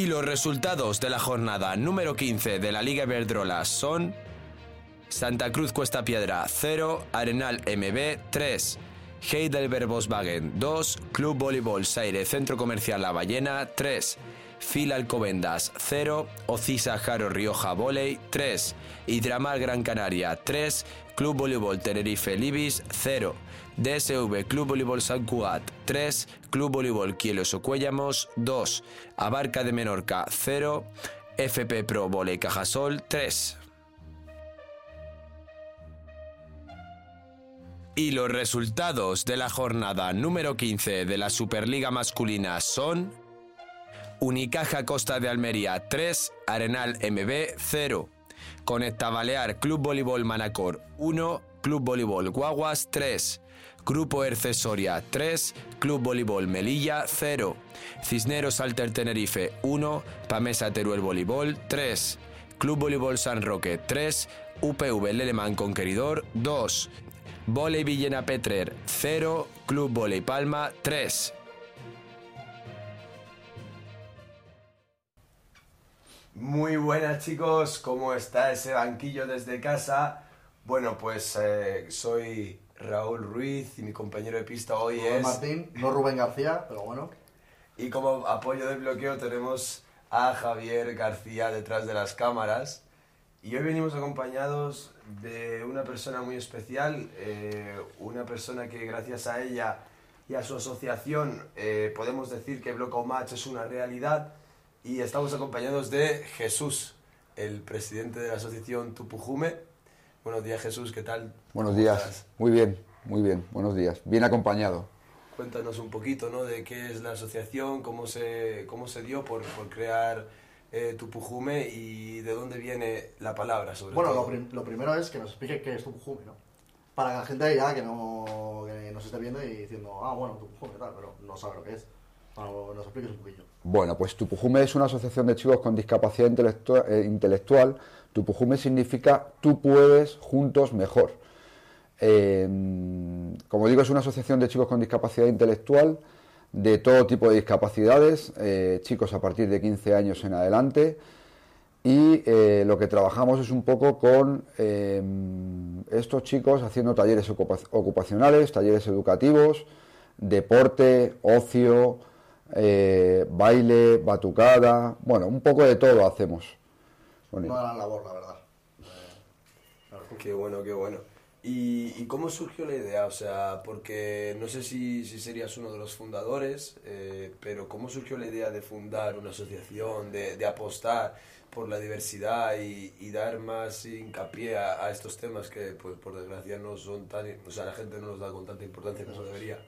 Y los resultados de la jornada número 15 de la Liga Iberdrola son Santa Cruz Cuesta Piedra 0, Arenal MB 3, Heidelberg Volkswagen 2, Club Voleibol Saire Centro Comercial La Ballena 3, Fil Alcobendas 0, Ocisa Jaro Rioja Voley 3, Hidramar Gran Canaria 3, Club Voleibol Tenerife Libis 0, DSV Club Voleibol San Cugat 3, Club Voleibol Quielos Cuellamos 2, Abarca de Menorca 0, FP Pro Voley Cajasol 3. Y los resultados de la jornada número 15 de la Superliga masculina son Unicaja Costa de Almería 3, Arenal MB 0, Conecta Balear Club Voleibol Manacor 1, Club Voleibol Guaguas 3, Grupo Ercesoria 3, Club Voleibol Melilla 0, Cisneros Alter Tenerife 1, Pamesa Teruel Voleibol 3, Club Voleibol San Roque 3, UPV Lelemán Conqueridor 2, Voley Villena Petrer 0, Club Voley Palma 3. Muy buenas chicos, ¿cómo está ese banquillo desde casa? Bueno, pues eh, soy Raúl Ruiz y mi compañero de pista hoy Rubén es... Martín, no Rubén García, pero bueno. Y como apoyo de bloqueo tenemos a Javier García detrás de las cámaras. Y hoy venimos acompañados de una persona muy especial, eh, una persona que gracias a ella y a su asociación eh, podemos decir que Bloco Match es una realidad. Y estamos acompañados de Jesús, el presidente de la asociación Tupujume. Buenos días Jesús, ¿qué tal? Buenos ¿Cómo días. estás? Muy bien, muy bien. Buenos días. Bien acompañado. Cuéntanos un poquito, ¿no? De qué es la asociación, cómo se, cómo se dio por, por crear eh, Tupujume y de dónde viene la palabra, sobre Bueno, todo. prim- lo primero es que nos explique qué es Tupujume, ¿no? Para la gente ya que no que nos esté viendo y diciendo, ah, bueno, Tupujume, tal, pero no sabe lo que es. Bueno, pues Tupujume es una asociación de chicos con discapacidad eh, intelectual. Tupujume significa tú puedes, juntos mejor. Eh, como digo, es una asociación de chicos con discapacidad intelectual de todo tipo de discapacidades, eh, chicos a partir de 15 años en adelante. Y eh, lo que trabajamos es un poco con eh, estos chicos haciendo talleres ocupa- ocupacionales, talleres educativos, deporte, ocio, eh, baile, batucada, bueno, un poco de todo hacemos. Bueno, Una gran labor, la verdad. Eh, Qué bueno, qué bueno. ¿Y, y cómo surgió la idea? O sea, porque no sé si, si serías uno de los fundadores, eh, pero ¿cómo surgió la idea de fundar una asociación, de, de apostar por la diversidad y, y dar más hincapié a, a estos temas que, pues, por desgracia, no son tan... O sea, la gente no los da con tanta importancia como debería.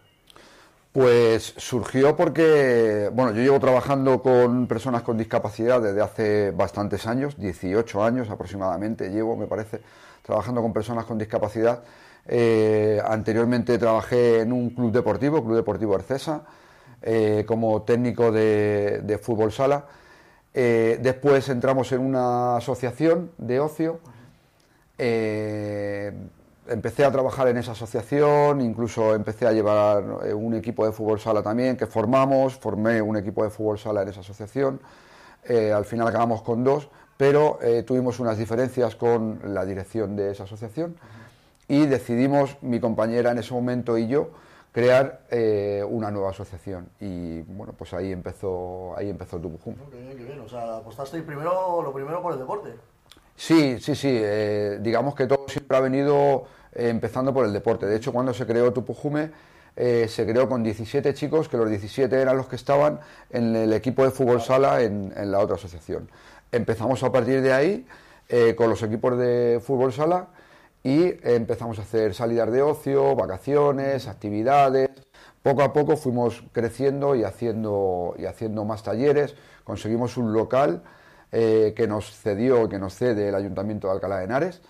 Pues surgió porque, bueno, yo llevo trabajando con personas con discapacidad desde hace bastantes años, 18 años aproximadamente llevo, me parece, trabajando con personas con discapacidad. Eh, anteriormente trabajé en un club deportivo, Club Deportivo Arcesa, eh, como técnico de, fútbol sala. Eh, después entramos en una asociación de ocio. Empecé a trabajar en esa asociación, incluso empecé a llevar eh, un equipo de fútbol sala también que formamos, formé un equipo de fútbol sala en esa asociación, Eh, al final acabamos con dos, pero eh, tuvimos unas diferencias con la dirección de esa asociación y decidimos, mi compañera en ese momento y yo, crear eh, una nueva asociación y bueno, pues ahí empezó, ahí empezó Tupujum. Qué bien, qué bien. O sea, apostasteis primero, lo primero por el deporte. Sí, sí, sí. eh, digamos que todo siempre ha venido eh, empezando por el deporte. De hecho, cuando se creó Tupujume, eh, se creó con 17 chicos, que los 17 eran los que estaban en el equipo de fútbol sala en, la otra asociación. Empezamos a partir de ahí eh, con los equipos de fútbol sala y empezamos a hacer salidas de ocio, vacaciones, actividades. Poco a poco fuimos creciendo y haciendo, y haciendo más talleres. Conseguimos un local que nos cedió, que nos cede el Ayuntamiento de Alcalá de Henares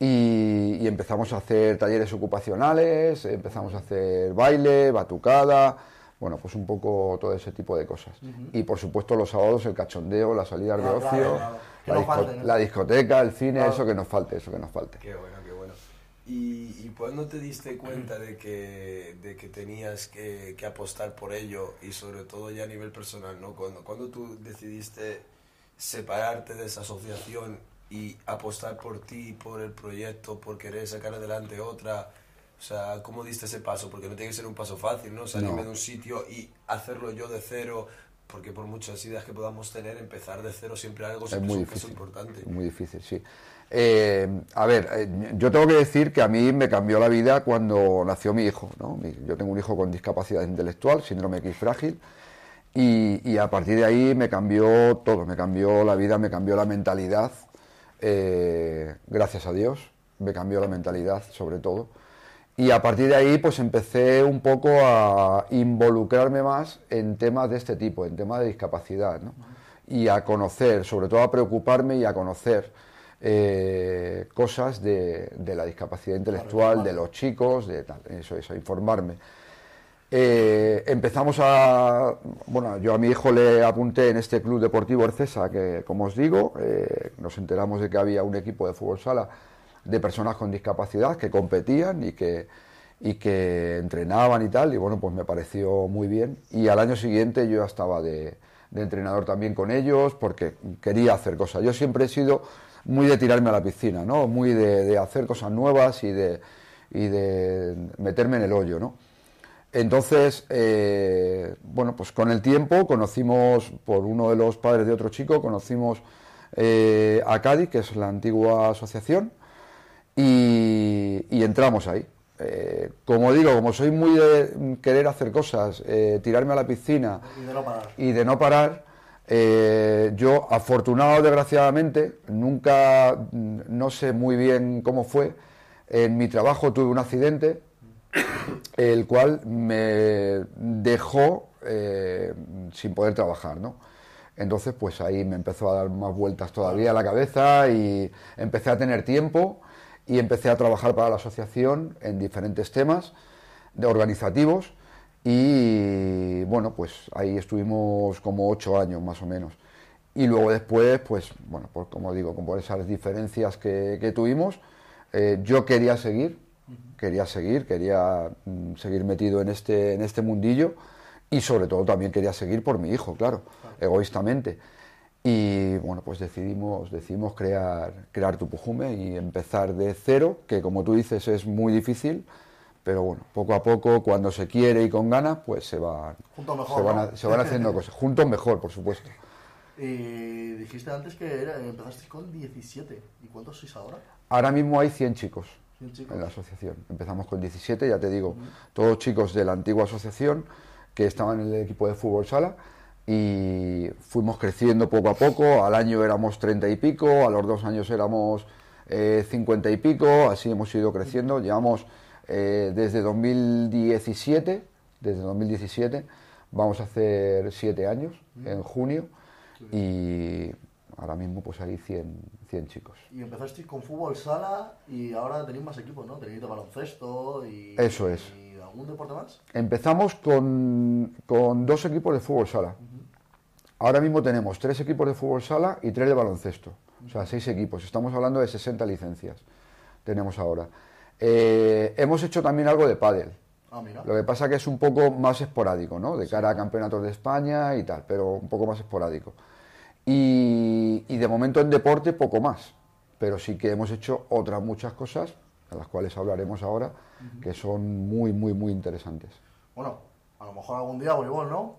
y, y empezamos a hacer talleres ocupacionales, empezamos a hacer baile, batucada, bueno, pues un poco todo ese tipo de cosas. Y por supuesto los sábados el cachondeo, las salidas de Claro, ocio, claro, claro. La, disco- falte, ¿no? la discoteca, el cine, Claro. eso que nos falte, eso que nos falte. Qué bueno, qué bueno. ¿Y, y cuándo te diste cuenta de que, de que tenías que, que apostar por ello y sobre todo ya a nivel personal, ¿no? Cuando, cuando tú decidiste separarte de esa asociación y apostar por ti, por el proyecto, por querer sacar adelante otra, o sea, ¿cómo diste ese paso? Porque no tiene que ser un paso fácil, ¿no? Salirme No. de un sitio y hacerlo yo de cero, porque por muchas ideas que podamos tener, empezar de cero siempre algo es muy es difícil. importante. Muy difícil, sí. Eh, a ver, eh, yo tengo que decir que a mí me cambió la vida cuando nació mi hijo. ¿no? Yo tengo un hijo con discapacidad intelectual, síndrome X frágil, y, y a partir de ahí me cambió todo, me cambió la vida, me cambió la mentalidad, eh, gracias a Dios, me cambió la mentalidad sobre todo. Y a partir de ahí pues empecé un poco a involucrarme más en temas de este tipo, en temas de discapacidad, ¿no? Y a conocer, sobre todo a preocuparme y a conocer eh, cosas de, de la discapacidad intelectual, de los chicos, de tal, eso es, a informarme. Eh, empezamos a, bueno, yo a mi hijo le apunté en este club deportivo Ercesa, que como os digo, eh, nos enteramos de que había un equipo de fútbol sala de personas con discapacidad que competían y que, y que entrenaban y tal, y bueno, pues me pareció muy bien. Y al año siguiente yo ya estaba de, de entrenador también con ellos porque quería hacer cosas. Yo siempre he sido muy de tirarme a la piscina, ¿no? Muy de, de hacer cosas nuevas y de, y de meterme en el hoyo, ¿no? Entonces, eh, bueno, pues con el tiempo conocimos, por uno de los padres de otro chico, conocimos eh, a Cádiz, que es la antigua asociación, y, y entramos ahí. Eh, como digo, como soy muy de querer hacer cosas, tirarme a la piscina Y de no parar. y de no parar, yo afortunado desgraciadamente, nunca, mm, no sé muy bien cómo fue, en mi trabajo tuve un accidente, el cual me dejó eh, sin poder trabajar, ¿no? Entonces, pues ahí me empezó a dar más vueltas todavía a la cabeza y empecé a tener tiempo y empecé a trabajar para la asociación en diferentes temas de organizativos y bueno, pues ahí estuvimos como ocho años más o menos. Y luego después, pues bueno, como digo, con por esas diferencias que, que tuvimos, eh, yo quería seguir, quería seguir, quería mm, seguir metido en este, en este mundillo y sobre todo también quería seguir por mi hijo, claro, egoístamente. Y bueno, pues decidimos, decidimos crear, crear Tupujume y empezar de cero, que como tú dices es muy difícil, pero bueno, poco a poco, cuando se quiere y con ganas, pues se van, mejor, se van, ¿no? a- se van haciendo cosas. Juntos mejor, por supuesto. Y dijiste antes que era, empezaste con 17. ¿Y cuántos sois ahora? Ahora mismo hay 100 chicos 100 chicos. En la asociación. Empezamos con 17, ya te digo, todos chicos de la antigua asociación que estaban en el equipo de fútbol sala y fuimos creciendo poco a poco. Al año éramos 30 y pico, a los dos años éramos eh, 50 y pico, así hemos ido creciendo. Llevamos eh, desde 2017, desde 2017 vamos a hacer 7 años en junio y ahora mismo pues hay 100, 100 chicos. Y empezasteis con fútbol sala y ahora tenéis más equipos, ¿no? Tenéis de baloncesto y... Eso es. ¿Y algún deporte más? Empezamos con, con dos equipos de fútbol sala. Ahora mismo tenemos tres equipos de fútbol sala y tres de baloncesto. O sea, seis equipos. Estamos hablando de 60 licencias. Tenemos ahora. Eh, hemos hecho también algo de pádel. Ah, mira. Lo que pasa que es un poco más esporádico, ¿no? De cara a campeonatos de España y tal, pero un poco más esporádico. Y, y de momento en deporte poco más. Pero sí que hemos hecho otras muchas cosas, de las cuales hablaremos ahora, que son muy, muy, muy interesantes. Bueno, a lo mejor algún día voleibol, ¿no?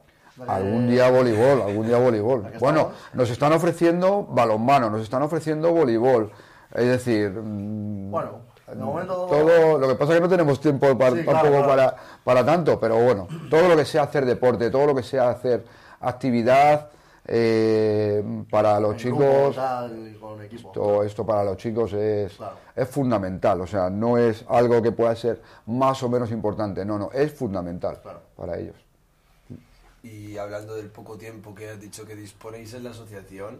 Algún día voleibol, algún día voleibol. Bueno, estamos. nos están ofreciendo balonmano, nos están ofreciendo voleibol. Es decir, mm, Bueno, de momento... todo, lo que pasa es que no tenemos tiempo para, Sí, tampoco claro, claro. Para, para tanto, pero bueno, todo lo que sea hacer deporte, todo lo que sea hacer actividad eh, para los chicos, tal, con equipo. todo esto para los chicos es, Claro. es fundamental, o sea, no es algo que pueda ser más o menos importante, no, no, es fundamental Claro. para ellos. Y hablando del poco tiempo que has dicho que disponéis en la asociación,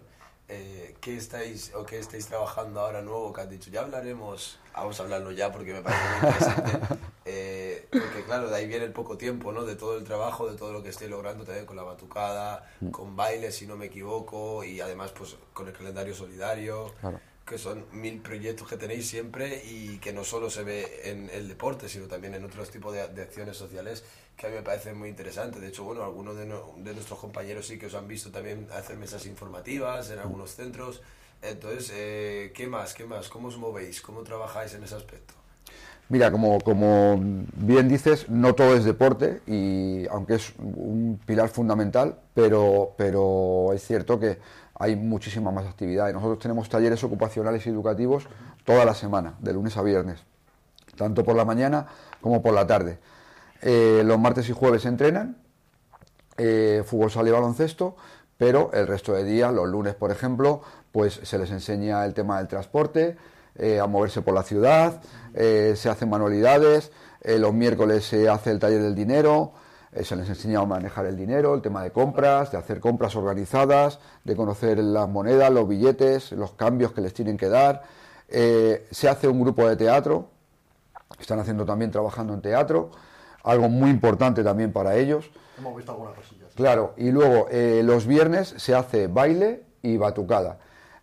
eh, ¿qué estáis o qué estáis trabajando ahora nuevo que has dicho? Ya hablaremos, vamos a hablarlo ya porque me parece muy interesante. Eh, porque claro, de ahí viene el poco tiempo, ¿no? De todo el trabajo, de todo lo que estoy logrando también con la batucada, con baile, si no me equivoco, y además pues con el calendario solidario. Claro. Que son mil proyectos que tenéis siempre y que no solo se ve en el deporte, sino también en otros tipos de, acciones sociales que a mí me parecen muy interesantes. De hecho, bueno, algunos de, no- de nuestros compañeros sí que os han visto también hacer mesas informativas en algunos centros. Entonces, eh, ¿qué más? ¿Qué más? ¿Cómo os movéis? ¿Cómo trabajáis en ese aspecto? Mira, como, como bien dices, no todo es deporte, y aunque es un pilar fundamental, pero, pero es cierto que hay muchísima más actividad. Y nosotros tenemos talleres ocupacionales y educativos toda la semana, de lunes a viernes, tanto por la mañana como por la tarde. Eh, los martes y jueves entrenan, eh, fútbol sala y baloncesto, pero el resto de días, los lunes por ejemplo, pues se les enseña el tema del transporte, eh, a moverse por la ciudad, se hacen manualidades, los miércoles se hace el taller del dinero, eh, se les enseña a manejar el dinero, el tema de compras, de hacer compras organizadas, de conocer las monedas, los billetes, los cambios que les tienen que dar. Eh, se hace un grupo de teatro, están haciendo también trabajando en teatro, algo muy importante también para ellos. Hemos visto algunas cosillas. Claro, y luego eh, los viernes se hace baile y batucada.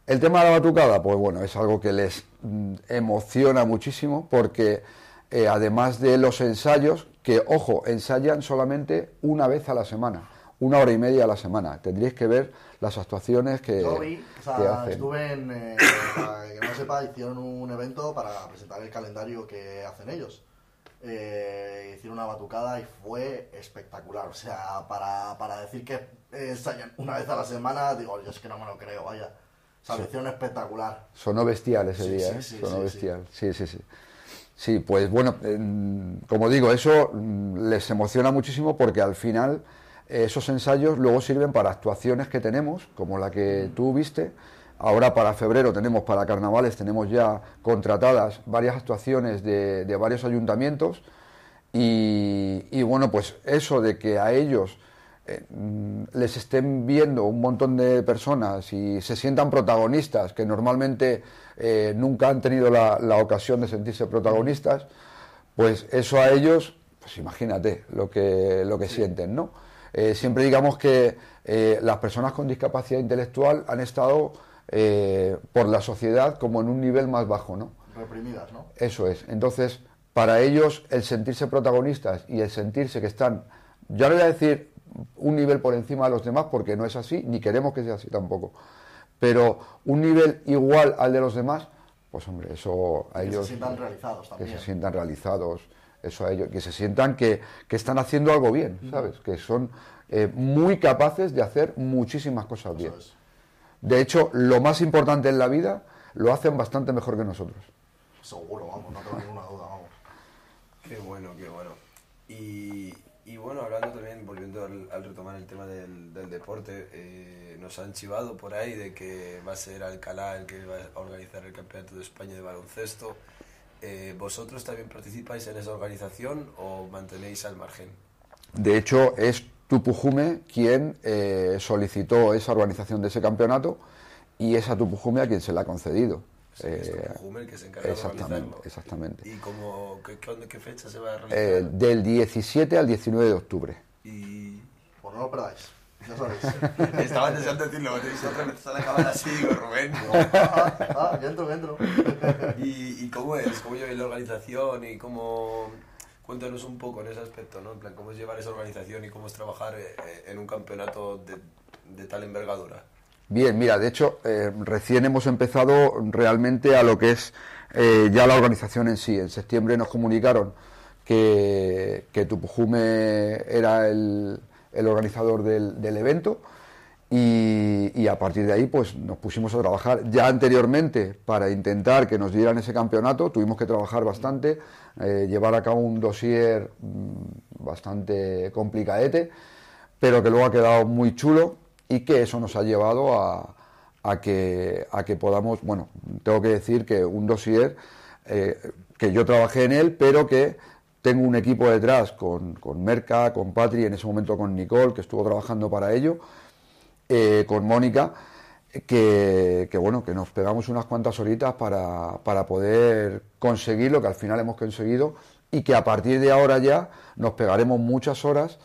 El tema de la batucada, pues bueno, es algo que les mm, emociona muchísimo porque eh, además de los ensayos, que ojo, ensayan solamente una vez a la semana, una hora y media a la semana. Tendríais que ver las actuaciones que, Yo vi, o sea, hacen. estuve en, eh, para que no sepa, hicieron un evento para presentar el calendario que hacen ellos. Eh, hicieron una batucada y fue espectacular. O sea, para, para decir que ensayan una vez a la semana, digo, yo es que no me lo creo, vaya. O sea, lo hicieron espectacular. Sonó bestial ese Sí, día, sí, ¿eh? sí, Sonó sí, bestial. Sí, sí, sí. Sí, pues bueno, en- como digo, eso mm, les emociona muchísimo porque al final eh, esos ensayos luego sirven para actuaciones que tenemos, como la que tú viste. Ahora para febrero tenemos, para carnavales, tenemos ya contratadas varias actuaciones de, de varios ayuntamientos. Y, y bueno, pues eso de que a ellos eh, les estén viendo un montón de personas y se sientan protagonistas, que normalmente eh, nunca han tenido la, la ocasión de sentirse protagonistas, pues eso a ellos, pues imagínate lo que, lo que sienten, ¿no? Eh, siempre digamos que eh, las personas con discapacidad intelectual han estado eh, por la sociedad como en un nivel más bajo, ¿no? Reprimidas, ¿no? Eso es. Entonces, para ellos, el sentirse protagonistas y el sentirse que están, ya no voy a decir un nivel por encima de los demás, porque no es así, ni queremos que sea así tampoco, pero un nivel igual al de los demás, pues hombre, eso a que ellos... se sientan realizados que también. se sientan realizados, eso a ellos, que se sientan que, que están haciendo algo bien, ¿sabes? Que son eh, muy capaces de hacer muchísimas cosas bien. Es. De hecho, lo más importante en la vida lo hacen bastante mejor que nosotros. Seguro, vamos, no tengo ninguna duda, vamos. Qué bueno, qué bueno. Y, y bueno, hablando también, volviendo al, retomar el tema del, deporte, eh, nos han chivado por ahí de que va a ser Alcalá el que va a organizar el Campeonato de España de baloncesto. Eh, ¿Vosotros también participáis en esa organización o mantenéis al margen? De hecho, es Tupujume quien eh, solicitó esa organización de ese campeonato y es a Tupujume a quien se le ha concedido. Sí, es Eh, el que se encarga de exactamente, organizarlo. exactamente. ¿Y cómo, qué, qué- qué fecha se va a realizar? Eh, del 17 al 19 de octubre. Y Pues no lo perdáis, ya sabéis. estaba deseando decirlo, tenéis otra vez a la cámara así, digo, Rubén. ah, ah, ya entro, ya entro. ¿Y, y cómo es? ¿Cómo lleváis la organización? ¿Y cómo...? Cuéntanos un poco en ese aspecto, ¿no? En plan, ¿cómo es llevar esa organización y cómo es trabajar eh, en un campeonato de, de tal envergadura? Bien, mira, de hecho, eh, recién hemos empezado realmente a lo que es eh, ya la organización en sí. En septiembre nos comunicaron que, Tupujume era el, organizador del, evento y, y a partir de ahí pues nos pusimos a trabajar. Ya anteriormente, para intentar que nos dieran ese campeonato, tuvimos que trabajar bastante, eh, llevar a cabo un dossier mm, bastante complicadete, pero que luego ha quedado muy chulo y que eso nos ha llevado a, a que, a que podamos, bueno, tengo que decir que un dossier eh, que yo trabajé en él, pero que tengo un equipo detrás con, con Merca, con Patri, en ese momento con Nicole, que estuvo trabajando para ello, eh, con Mónica, que, que, bueno, que nos pegamos unas cuantas horitas para, para poder conseguir lo que al final hemos conseguido y que a partir de ahora ya nos pegaremos muchas horas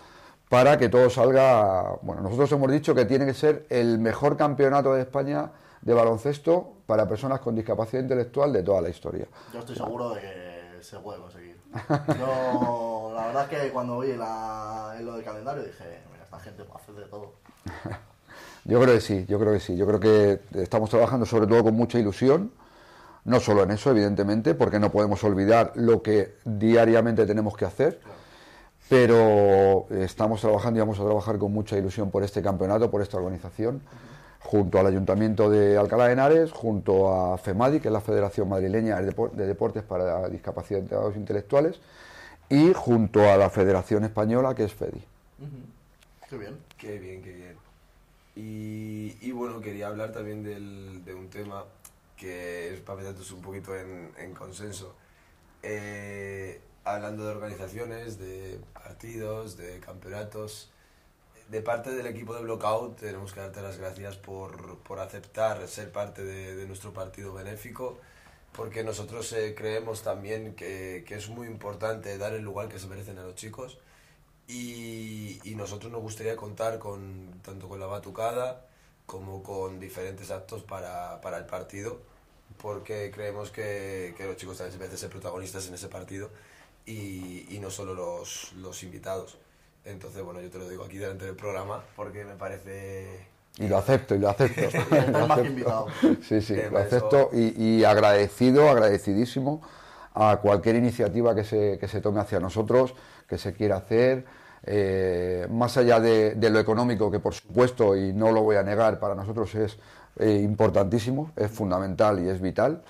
para que todo salga. Bueno, nosotros hemos dicho que tiene que ser el mejor campeonato de España de baloncesto para personas con discapacidad intelectual de toda la historia. Yo estoy seguro de que se puede conseguir. Yo, la verdad es que cuando vi la, en lo del calendario dije, mira, esta gente puede hacer de todo. Yo creo que sí, yo creo que sí. Yo creo que estamos trabajando sobre todo con mucha ilusión, no solo en eso, evidentemente, porque no podemos olvidar lo que diariamente tenemos que hacer, pero estamos trabajando y vamos a trabajar con mucha ilusión por este campeonato, por esta organización, junto al Ayuntamiento de Alcalá de Henares, junto a FEMADI, que es la Federación Madrileña de Deportes para Discapacitados Intelectuales, y junto a la Federación Española, que es FEDI. Qué bien. Qué bien, qué bien. Y, bueno, quería hablar también de un tema que es para meternos un poquito en, consenso. Eh, hablando de organizaciones, de partidos, de campeonatos, de parte del equipo de Blockout tenemos que darte las gracias por, por aceptar ser parte de, de, nuestro partido benéfico, porque nosotros eh, creemos también que, que, es muy importante dar el lugar que se merecen a los chicos. Y, y, nosotros nos gustaría contar con, tanto con la batucada como con diferentes actos para, para el partido, porque creemos que, que los chicos también se merecen ser protagonistas en ese partido y, y no solo los, los invitados. Entonces, bueno, yo te lo digo aquí delante del programa porque me parece... Y lo acepto, y lo acepto. que invitado. Sí, sí, lo acepto y, y, agradecido, agradecidísimo a cualquier iniciativa que se, que se tome hacia nosotros, que se quiera hacer, eh, más allá de, de, lo económico, que por supuesto, y no lo voy a negar, para nosotros es eh, importantísimo, es fundamental y es vital,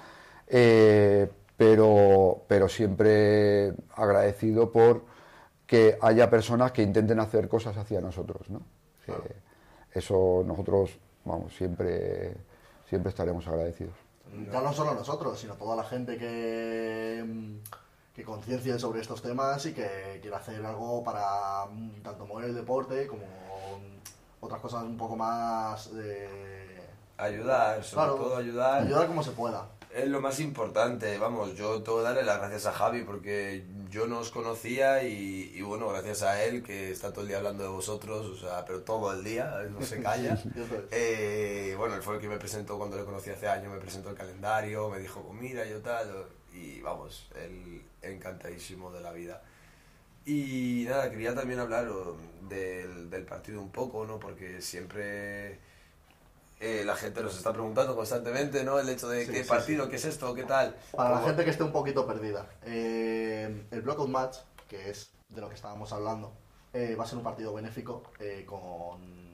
eh, pero, pero siempre agradecido por que haya personas que intenten hacer cosas hacia nosotros, ¿no? eso nosotros, vamos, siempre, siempre estaremos agradecidos. Ya no solo nosotros, sino toda la gente que, que conciencie sobre estos temas y que quiera hacer algo para tanto mover el deporte como otras cosas un poco más de... Ayudar, sobre todo ayudar. Ayudar como se pueda. Es lo más importante, vamos, yo tengo que darle las gracias a Javi porque yo no os conocía y, y, bueno, gracias a él que está todo el día hablando de vosotros, o sea, pero todo el día, no se calla. eh, bueno, él fue el que me presentó cuando le conocí hace años, me presentó el calendario, me dijo, pues mira, yo tal, y vamos, él encantadísimo de la vida. Y nada, quería también hablar del, del partido un poco, ¿no? Porque siempre eh, la gente nos está preguntando constantemente, ¿no? El hecho de qué partido, qué es esto, qué tal. Para la gente que esté un poquito perdida, eh, el Blockout Match, que es de lo que estábamos hablando, eh, va a ser un partido benéfico con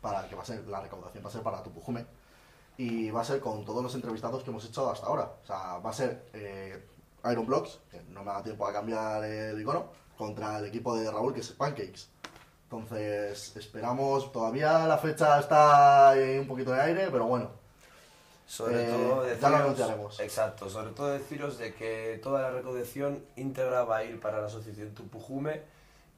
para que va a ser la recaudación va a ser para Tupujume y va a ser con todos los entrevistados que hemos hecho hasta ahora. O sea, va a ser Iron Blocks, que no me da tiempo a cambiar el icono, contra el equipo de Raúl, que es Pancakes. Entonces, esperamos, todavía la fecha está un poquito de aire, pero bueno. Sobre eh, todo deciros, ya lo anunciaremos. Exacto, sobre todo deciros de que toda la recaudación íntegra va a ir para la asociación Tupujume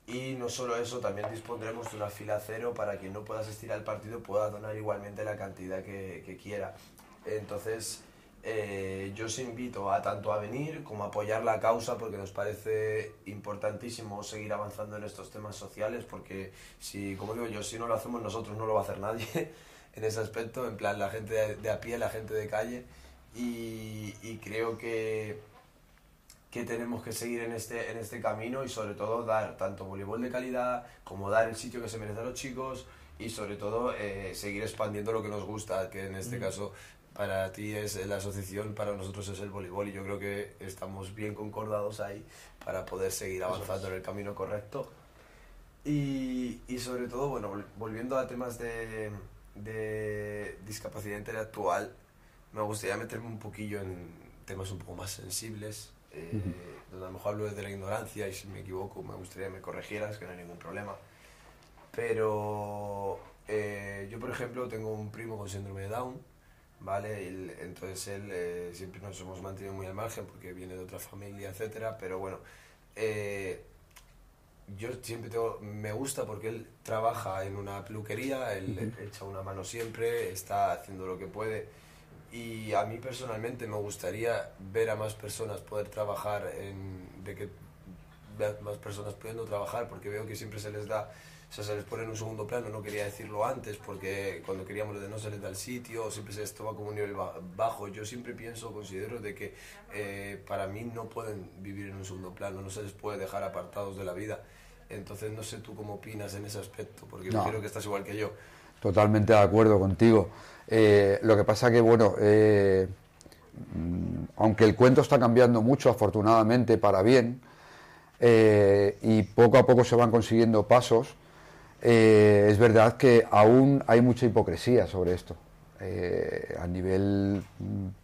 y no solo eso, también dispondremos de una fila cero para quien no pueda asistir al partido pueda donar igualmente la cantidad que, que quiera. Entonces, eh, yo os invito a tanto a venir como a apoyar la causa porque nos parece importantísimo seguir avanzando en estos temas sociales porque si, como digo yo, si no lo hacemos nosotros no lo va a hacer nadie en ese aspecto, en plan la gente de, de a pie, la gente de calle y, y, creo que, que tenemos que seguir en este, en este camino y sobre todo dar tanto voleibol de calidad como dar el sitio que se merecen los chicos y sobre todo eh, seguir expandiendo lo que nos gusta, que en este mm. caso para ti es la asociación, para nosotros es el voleibol y yo creo que estamos bien concordados ahí para poder seguir avanzando en el camino correcto. Y, y, sobre todo, bueno, volviendo a temas de, de discapacidad intelectual, me gustaría meterme un poquillo en temas un poco más sensibles, eh, donde a lo mejor hablo desde la ignorancia y si me equivoco me gustaría que me corrigieras, que no hay ningún problema. Pero eh, yo, por ejemplo, tengo un primo con síndrome de Down ¿vale? entonces él eh, siempre nos hemos mantenido muy al margen porque viene de otra familia, etcétera, pero bueno, eh, yo siempre tengo, me gusta porque él trabaja en una peluquería, él echa una mano siempre, está haciendo lo que puede y a mí personalmente me gustaría ver a más personas poder trabajar, en, de que más personas pudiendo trabajar porque veo que siempre se les da o sea, se les pone en un segundo plano, no quería decirlo antes, porque cuando queríamos lo de no salir del sitio, siempre se estaba como un nivel bajo. Yo siempre pienso, considero de que eh, para mí no pueden vivir en un segundo plano, no se les puede dejar apartados de la vida. Entonces, no sé tú cómo opinas en ese aspecto, porque yo creo que estás igual que yo. Totalmente de acuerdo contigo. Eh, lo que pasa que, bueno, eh, mm, aunque el cuento está cambiando mucho, afortunadamente, para bien, eh, y poco a poco se van consiguiendo pasos, es verdad que aún hay mucha hipocresía sobre esto. a nivel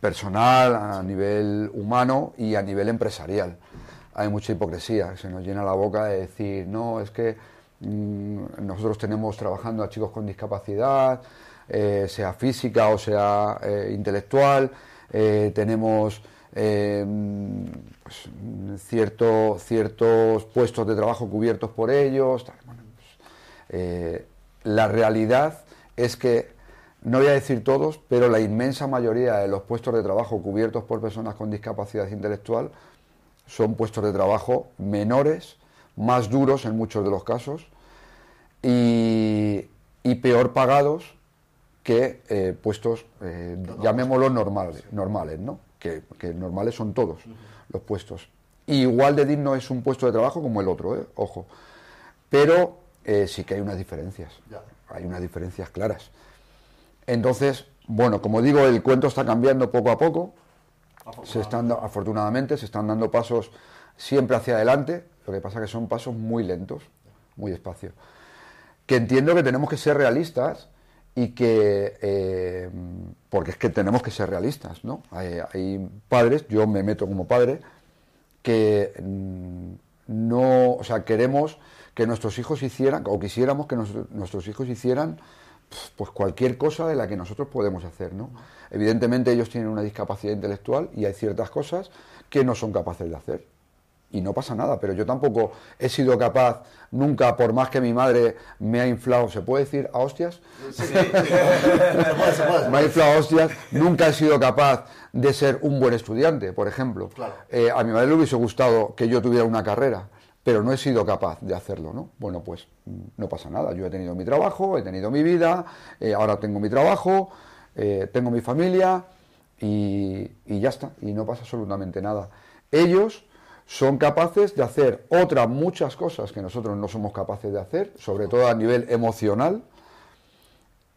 personal, a nivel humano y a nivel empresarial. Hay mucha hipocresía, se nos llena la boca de decir, no, es que Mm, nosotros tenemos trabajando a chicos con discapacidad, eh, sea física o sea eh, intelectual, eh, tenemos pues, ciertos puestos de trabajo cubiertos por ellos. Pues, la realidad es que, no voy a decir todos, pero la inmensa mayoría de los puestos de trabajo cubiertos por personas con discapacidad intelectual son puestos de trabajo menores, más duros en muchos de los casos, y, peor pagados que eh, puestos, eh, llamémoslos normales, normales ¿no? Que, normales son todos los puestos. igual de digno es un puesto de trabajo como el otro, ¿eh? ojo. Pero eh, sí que hay unas diferencias, hay unas diferencias claras. Entonces, bueno, como digo, el cuento está cambiando poco a poco. Se están, afortunadamente se están dando pasos siempre hacia adelante, lo que pasa que son pasos muy lentos, muy despacio que entiendo que tenemos que ser realistas y que, eh, porque es que tenemos que ser realistas, ¿no? Hay, padres, yo me meto como padre, que mm, no, o sea, queremos que nuestros hijos hicieran, o quisiéramos que nuestros hijos hicieran, pues cualquier cosa de la que nosotros podemos hacer, ¿no? Evidentemente ellos tienen una discapacidad intelectual y hay ciertas cosas que no son capaces de hacer y no pasa nada, pero yo tampoco he sido capaz nunca, por más que mi madre me ha inflado, ¿se puede decir a hostias? Sí, me ha inflado a hostias, nunca he sido capaz de ser un buen estudiante, por ejemplo. Eh, a mi madre le hubiese gustado que yo tuviera una carrera, pero no he sido capaz de hacerlo, ¿no? Bueno, pues mm, no pasa nada, yo he tenido mi trabajo, he tenido mi vida, eh, ahora tengo mi trabajo, eh, tengo mi familia y, y ya está, y no pasa absolutamente nada. Ellos son capaces de hacer otras muchas cosas que nosotros no somos capaces de hacer, sobre todo a nivel emocional,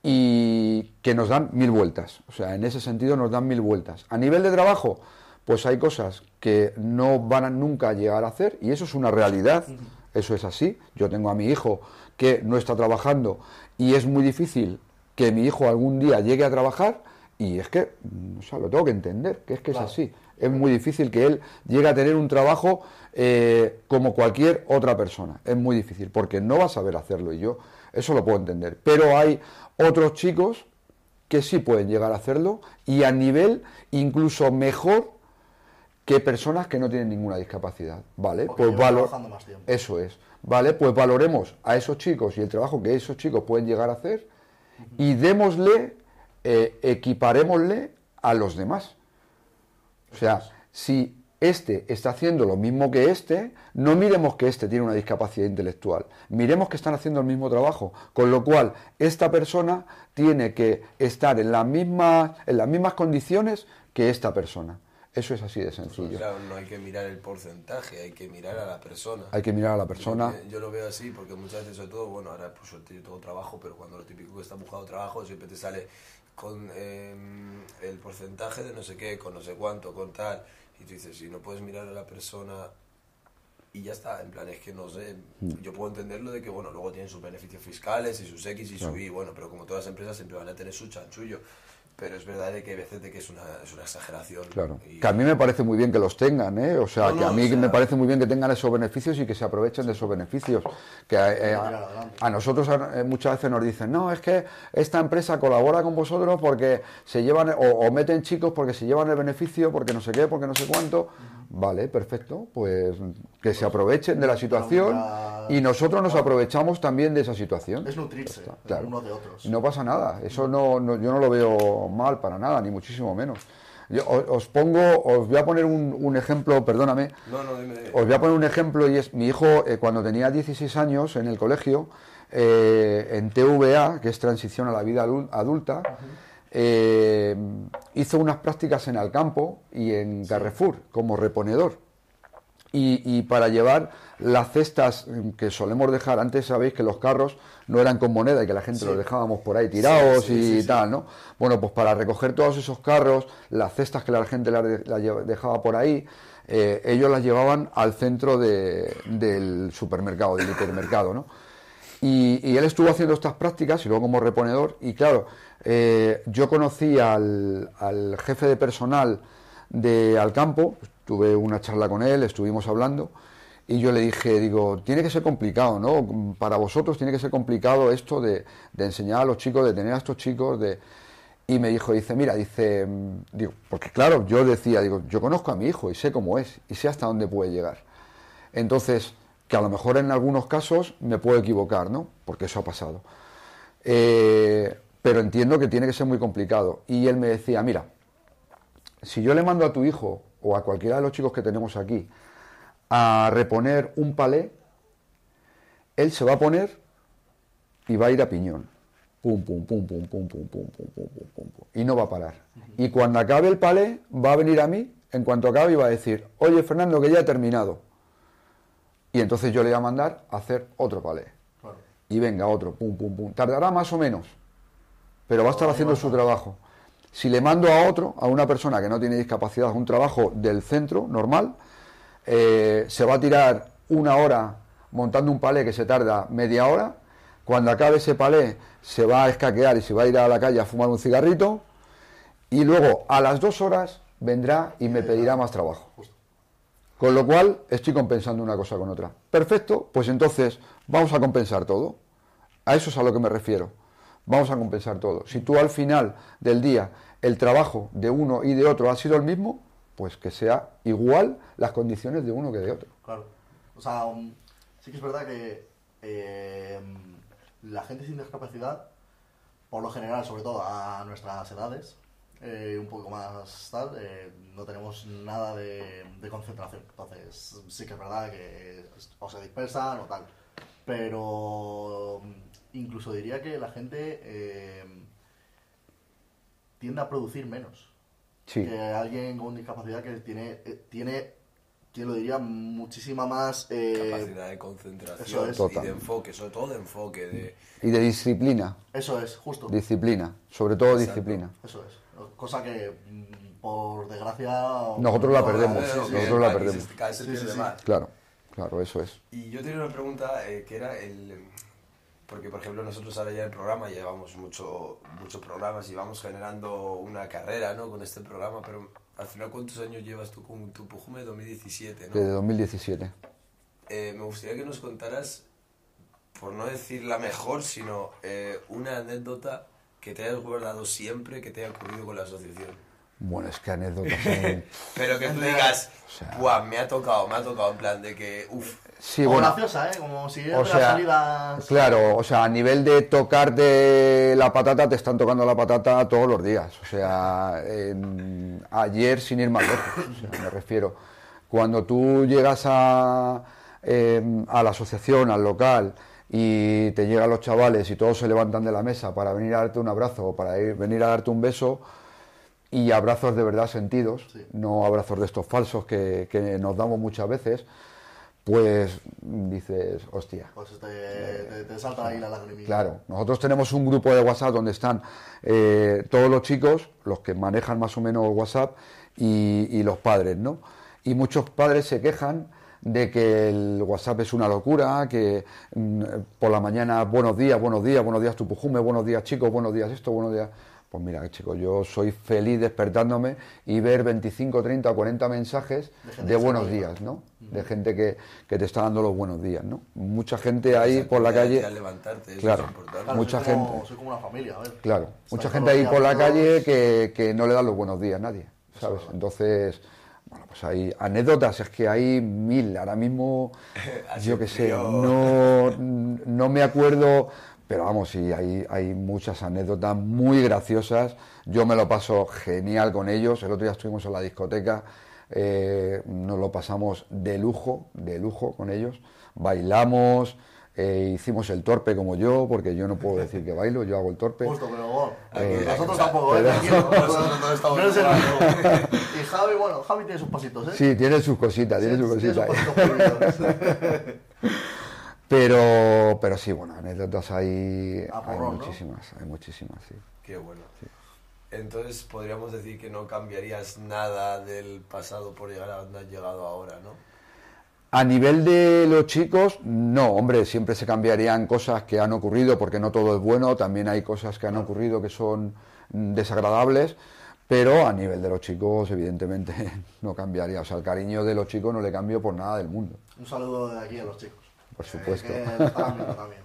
y que nos dan mil vueltas. O sea, en ese sentido nos dan mil vueltas. A nivel de trabajo, pues hay cosas que no van a nunca llegar a hacer, y eso es una realidad, eso es así. Yo tengo a mi hijo que no está trabajando y es muy difícil que mi hijo algún día llegue a trabajar, y es que, o sea, lo tengo que entender, que es que es así es muy difícil que él llegue a tener un trabajo eh, como cualquier otra persona. Es muy difícil, porque no va a saber hacerlo y yo eso lo puedo entender. Pero hay otros chicos que sí pueden llegar a hacerlo y a nivel incluso mejor que personas que no tienen ninguna discapacidad, ¿vale? pues valor Eso es. ¿Vale? Pues valoremos a esos chicos y el trabajo que esos chicos pueden llegar a hacer y démosle, eh, equiparémosle a los demás. O sea, si este está haciendo lo mismo que este, no miremos que este tiene una discapacidad intelectual, miremos que están haciendo el mismo trabajo, con lo cual esta persona tiene que estar en, en las mismas condiciones que esta persona. Eso es así de sencillo. claro, no hay que mirar el porcentaje, hay que mirar a la persona. Hay que mirar a la persona. Yo, lo veo así porque muchas veces, sobre todo, bueno, ahora por suerte yo tengo trabajo, pero cuando lo típico que está buscando trabajo, siempre te sale con em, el porcentaje de no sé qué, con no sé cuánto, con tal. Y tú dices, si no puedes mirar a la persona y ya está, en plan, es que no sé, mm. yo puedo entenderlo de que, bueno, luego tienen sus beneficios fiscales y sus X y su Y, bueno, pero como todas las empresas siempre van a tener su chanchullo. Pero es verdad de que veces de que es una, es una exageración. Claro. Que a mí me parece muy bien que los tengan, ¿eh? O sea, que a mí me parece muy bien que tengan esos beneficios y que se aprovechen de esos beneficios. Que eh, a, nosotros eh, muchas veces nos dicen, no, es que esta empresa colabora con vosotros porque se llevan, o, meten chicos porque se llevan el beneficio, porque no sé qué, porque no sé cuánto. Vale, perfecto, pues que se aprovechen de la situación y nosotros nos aprovechamos también de esa situación. Es nutrirse uno de otros. No pasa nada, eso no, yo no lo veo mal para nada, ni muchísimo menos. Yo os, pongo, os voy a poner un, ejemplo, perdóname. No, no, Os voy a poner un ejemplo y es mi hijo eh, cuando tenía 16 años en el colegio eh, en TVA, que es Transición a la Vida Adul- Adulta, eh, hizo unas prácticas en Alcampo y en Carrefour como reponedor. Y, y para llevar las cestas que solemos dejar, antes sabéis que los carros no eran con moneda y que la gente los dejábamos por ahí tirados Sí, sí, y tal, ¿no? Bueno, pues para recoger todos esos carros, las cestas que la gente las de- lleva- dejaba por ahí, eh, ellos las llevaban al centro de- del supermercado, del hipermercado, ¿no? Y, él estuvo haciendo estas prácticas y luego como reponedor. Y claro, eh, yo conocí al, al jefe de personal de Alcampo, tuve una charla con él, estuvimos hablando. Y yo le dije, digo, tiene que ser complicado, ¿no? Para vosotros tiene que ser complicado esto de, de enseñar a los chicos, de tener a estos chicos, de... Y me dijo, dice, mira, dice, mm, digo, porque claro, yo decía, digo, yo conozco a mi hijo y sé cómo es y sé hasta dónde puede llegar. Entonces, que a lo mejor en algunos casos me puedo equivocar, ¿no? Porque eso ha pasado. Eh, pero entiendo que tiene que ser muy complicado. Y él me decía, mira, si yo le mando a tu hijo o a cualquiera de los chicos que tenemos aquí a reponer un palé, él se va a poner y va a ir a piñón. Pum, pum, pum, pum, pum, pum, pum, pum, pum, pum, pum, pum. Y no va a parar. Y cuando acabe el palé, va a venir a mí, en cuanto acabe, y va a decir, oye Fernando, que ya he terminado. Y entonces yo le voy a mandar a hacer otro palé. Claro. Y venga, otro, pum, pum, pum. Tardará más o menos, pero va a estar haciendo su trabajo. Si le mando a otro, a una persona que no tiene discapacidad, un trabajo del centro normal, eh, se va a tirar una hora montando un palé que se tarda media hora. Cuando acabe ese palé, se va a escaquear y se va a ir a la calle a fumar un cigarrito. Y luego, a las dos horas, vendrá y me pedirá más trabajo. Con lo cual, estoy compensando una cosa con otra. Perfecto, pues entonces vamos a compensar todo. A eso es a lo que me refiero. Vamos a compensar todo. Si tú al final del día el trabajo de uno y de otro ha sido el mismo, pues que sea igual las condiciones de uno que de otro. Claro. O sea, um, sí que es verdad que eh, la gente sin discapacidad, por lo general, sobre todo a nuestras edades, eh, un poco más tal, eh, no tenemos nada de, de concentración. Entonces, sí que es verdad que o se dispersan o tal. Pero um, incluso diría que la gente eh, tiende a producir menos Sí, que alguien con discapacidad que tiene, eh, tiene yo lo diría, muchísima más... eh, Capacidad de concentración eso es. y Total. de enfoque, sobre todo de enfoque. De... y de disciplina, eso es, justo. disciplina, sobre todo Exacto. disciplina. Eso es. Cosa que, mm, por desgracia... Nosotros la no- perdemos, sí, sí, nosotros la perdemos. Cada vez se pierde sí, sí. más. Claro, claro, eso es. Y yo tenía una pregunta eh, que era el... Porque, por ejemplo, nosotros ahora ya en el programa llevamos mucho, muchos programas y vamos generando una carrera ¿no? con este programa, pero al final, ¿cuántos años llevas tú con tu Pujume 2017? ¿no? Desde 2017. Eh, me gustaría que nos contaras, por no decir la mejor, sino eh, una anécdota que te hayas guardado siempre que te haya ocurrido con la asociación. Bueno, es que anécdotas. son- Pero que tú digas, O sea- "Buah, me ha tocado, me ha tocado, en plan de que, uff, Sí, o bueno. graciosa, ¿eh? Como si O sea, salidas... claro, o sea, a nivel de tocarte la patata, te están tocando la patata todos los días. O sea, en- ayer sin ir más lejos, o sea, me refiero. Cuando tú llegas a, eh, a la asociación, al local, y te llegan los chavales y todos se levantan de la mesa para venir a darte un abrazo o para ir- venir a darte un beso, y abrazos de verdad sentidos, Sí. no abrazos de estos falsos que, que nos damos muchas veces, pues dices, hostia, Pues te, te, te salta ahí la lagrimilla. Claro, nosotros tenemos un grupo de WhatsApp donde están eh, todos los chicos, los que manejan más o menos WhatsApp, y, y los padres, ¿no? Y muchos padres se quejan de que el WhatsApp es una locura, que mm, por la mañana buenos días, buenos días, buenos días tu pujume, buenos días chicos, buenos días esto, buenos días... Pues mira, chicos, yo soy feliz despertándome y ver 25, 30 o 40 mensajes De buenos días, ¿no? De gente que, que te está dando los buenos días, ¿no? Mucha gente ahí por la calle... Al levantarte, eso Claro. es importante. Claro, mucha soy como- gente. Soy como una familia, a ver. Claro, Están mucha gente ahí por la calle que, que no le dan los buenos días a nadie, ¿sabes? Entonces, bueno, pues hay anécdotas, es que hay mil, ahora mismo, yo qué sé, no, no me acuerdo, pero vamos, sí, hay, hay muchas anécdotas muy graciosas, yo me lo paso genial con ellos, el otro día estuvimos en la discoteca, eh, nos lo pasamos de lujo, de lujo con ellos, bailamos, Eh, hicimos el torpe como yo, porque yo no puedo decir que bailo, yo hago el torpe. Justo, pero bueno, Eh, nosotros tampoco, ¿eh? pero- Tranquilo, Nosotros no el. Y Javi, bueno, Javi tiene sus pasitos, ¿eh? Sí, tiene sus cositas, tiene sus Tiene sus cositas. pasitos prohibidos. Pero, pero sí, bueno, anécdotas hay, hay muchísimas, hay muchísimas, sí. Qué bueno. Entonces podríamos decir que no cambiarías nada del pasado por llegar a donde has llegado ahora, ¿no? A nivel de los chicos, no, hombre, siempre se cambiarían cosas que han ocurrido, porque no todo es bueno, también hay cosas que han ocurrido que son mm, desagradables, pero a nivel de los chicos, evidentemente, no cambiaría. O sea, el cariño de los chicos no le cambio por nada del mundo, Un saludo de aquí a los chicos. por supuesto. Que también.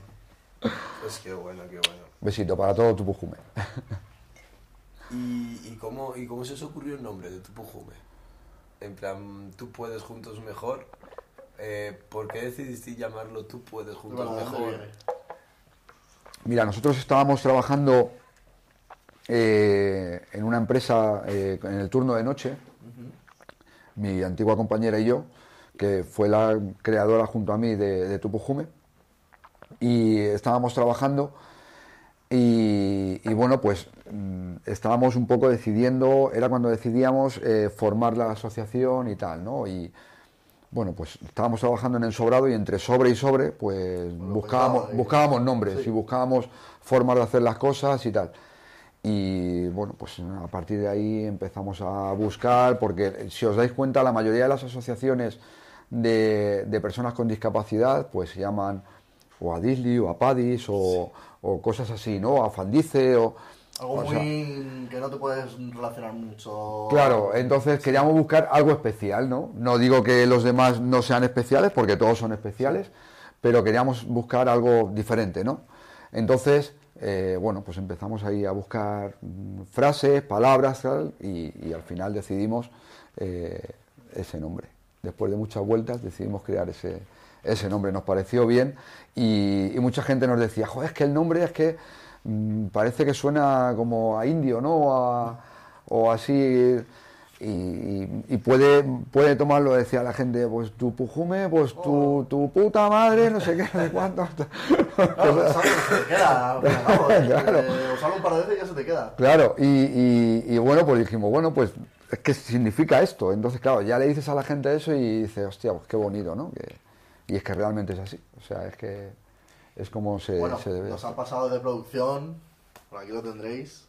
Pues qué bueno, qué bueno. Besito para todo tu pujume. ¿Y, y cómo, ¿Y cómo se os ocurrió el nombre de tu pujume? En plan, tú puedes juntos mejor. Eh, ¿Por qué decidiste llamarlo tú puedes juntos Bueno, ¿de dónde mejor? Mira, nosotros estábamos trabajando eh, en una empresa eh, en el turno de noche, mi antigua compañera y yo, que fue la creadora junto a mí de, de Tupujume, y estábamos trabajando y, y bueno, pues mm, estábamos un poco decidiendo, era cuando decidíamos eh, formar la asociación y tal, ¿no? Y bueno, pues estábamos trabajando en el sobrado y entre sobre y sobre, pues buscábamos, pensaba, eh, buscábamos nombres sí. y buscábamos formas de hacer las cosas y tal. Y bueno, pues a partir de ahí empezamos a buscar, porque si os dais cuenta, la mayoría de las asociaciones de, de personas con discapacidad, pues se llaman o a Disney o a Padis o, o cosas así, ¿no? A Fandice o... Algo o sea, muy que no te puedes relacionar mucho. Claro, entonces queríamos buscar algo especial, ¿no? No digo que los demás no sean especiales, porque todos son especiales, pero queríamos buscar algo diferente, ¿no? Entonces, eh, bueno, pues empezamos ahí a buscar mm, frases, palabras, tal, y, y al final decidimos eh, ese nombre. Después de muchas vueltas decidimos crear ese, ese nombre, nos pareció bien y, y mucha gente nos decía, joder, es que el nombre es que parece que suena como a indio, ¿no? A- o así y, puede, puede tomarlo, decía la gente, pues tu pujume, pues tu, tu puta madre, no sé qué, no sé cuánto. Claro. Claro. Un par de veces y ya se te queda. Claro, y, y- y bueno, pues dijimos, bueno, pues es que significa esto. Entonces, claro, ya le dices a la gente eso y dices, hostia, pues qué bonito, ¿no? Que- y es que realmente es así. O sea, es que es como se, Bueno, se debe. nos han pasado de producción. Por aquí lo tendréis.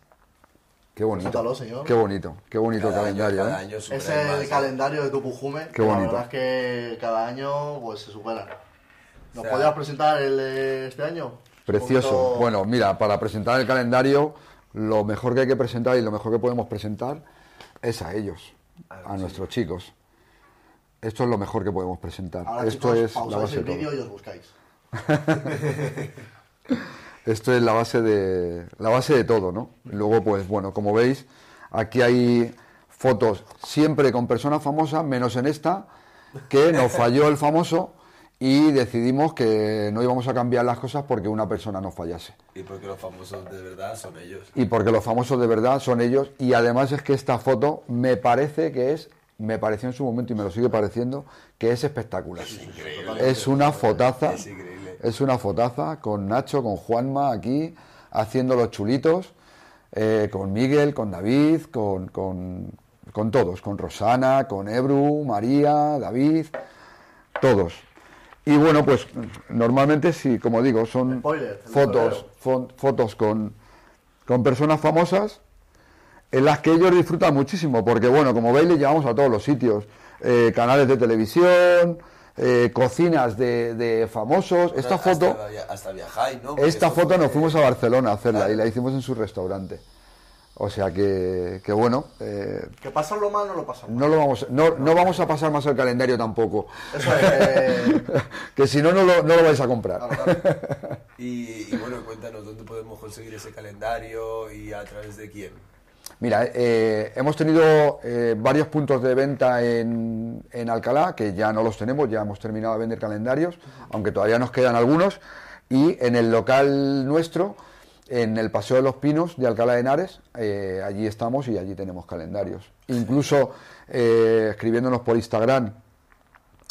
Qué bonito. Señor. Qué bonito, qué bonito Cada calendario, año, cada ¿eh? año Es el más, calendario de tu pujume. Qué que La bonito. verdad es que cada año pues se superan. ¿Nos O sea- podías presentar el de este año? Precioso. Poquito- Bueno, mira, para presentar el calendario, lo mejor que hay que presentar y lo mejor que podemos presentar es a ellos, A los a nuestros chicos. Esto es lo mejor que podemos presentar. Ahora, Esto chicos, es la base el de todo. vídeo y os buscáis. Esto es la base de la base de todo, ¿no? Luego, pues bueno, como veis, aquí hay fotos siempre con personas famosas, menos en esta, que nos falló el famoso y decidimos que no íbamos a cambiar las cosas porque una persona nos fallase. Y porque los famosos de verdad son ellos. Y porque los famosos de verdad son ellos. Y además es que esta foto me parece que es, me pareció en su momento y me lo sigue pareciendo, que es espectacular. increíble. Es una fotaza. Es increíble. Es una fotaza con Nacho, con Juanma aquí, haciendo los chulitos, eh, con Miguel, con David, con, con, con todos, con Rosana, con Ebru, María, David, todos. Y bueno, pues normalmente sí, como digo, son Spoiler, fotos, fo- fotos con, con personas famosas en las que ellos disfrutan muchísimo, porque bueno, como veis, le llevamos a todos los sitios, eh, canales de televisión, eh, cocinas de, de famosos. Esta Hasta foto, via- Hasta viajáis, ¿no? Porque esta foto nos fuimos a Barcelona a hacerla Claro. y la hicimos en su restaurante. O sea que, que bueno, eh, Que pasarlo mal no lo pasamos. no, lo vamos, no, no vamos a pasar más el calendario tampoco, Eso es. eh, que si no, no lo, no lo vais a comprar. claro, claro. Y, y bueno, cuéntanos dónde podemos conseguir ese calendario y a través de quién. Mira, eh, hemos tenido eh, varios puntos de venta en, en Alcalá, que ya no los tenemos, ya hemos terminado de vender calendarios, aunque todavía nos quedan algunos, y en el local nuestro, en el Paseo de los Pinos de Alcalá de Henares, eh, allí estamos y allí tenemos calendarios. Incluso eh, escribiéndonos por Instagram